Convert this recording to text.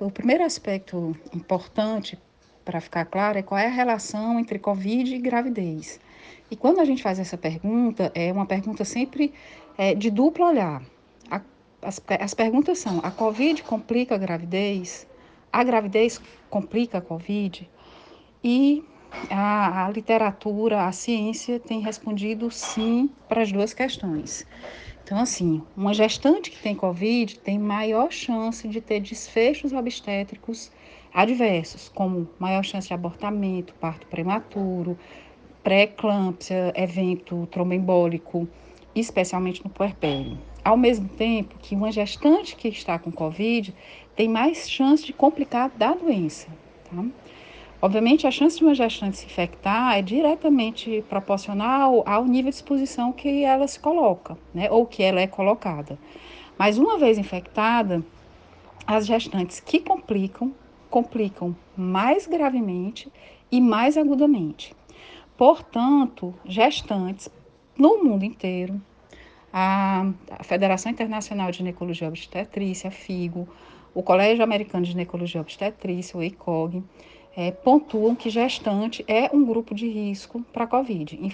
o primeiro aspecto importante para ficar claro é qual é a relação entre Covid e gravidez. E quando a gente faz essa pergunta, é uma pergunta sempre é, de duplo olhar. A, as, as perguntas são: a Covid complica a gravidez? A gravidez complica a Covid? E a, a literatura, a ciência tem respondido sim para as duas questões. Então, assim, uma gestante que tem Covid tem maior chance de ter desfechos obstétricos adversos, como maior chance de abortamento, parto prematuro, pré-eclâmpsia, evento tromboembólico, especialmente no puerpério. Ao mesmo tempo que uma gestante que está com Covid tem mais chance de complicar da doença. Tá? Obviamente, a chance de uma gestante se infectar é diretamente proporcional ao nível de exposição que ela se coloca, né, ou que ela é colocada. Mas uma vez infectada, as gestantes que complicam, complicam mais gravemente e mais agudamente. Portanto, gestantes no mundo inteiro, a, Federação Internacional de Ginecologia e Obstetrícia, a FIGO, o Colégio Americano de Ginecologia e Obstetrícia, o ECOG, é, pontuam que gestante é um grupo de risco para a Covid.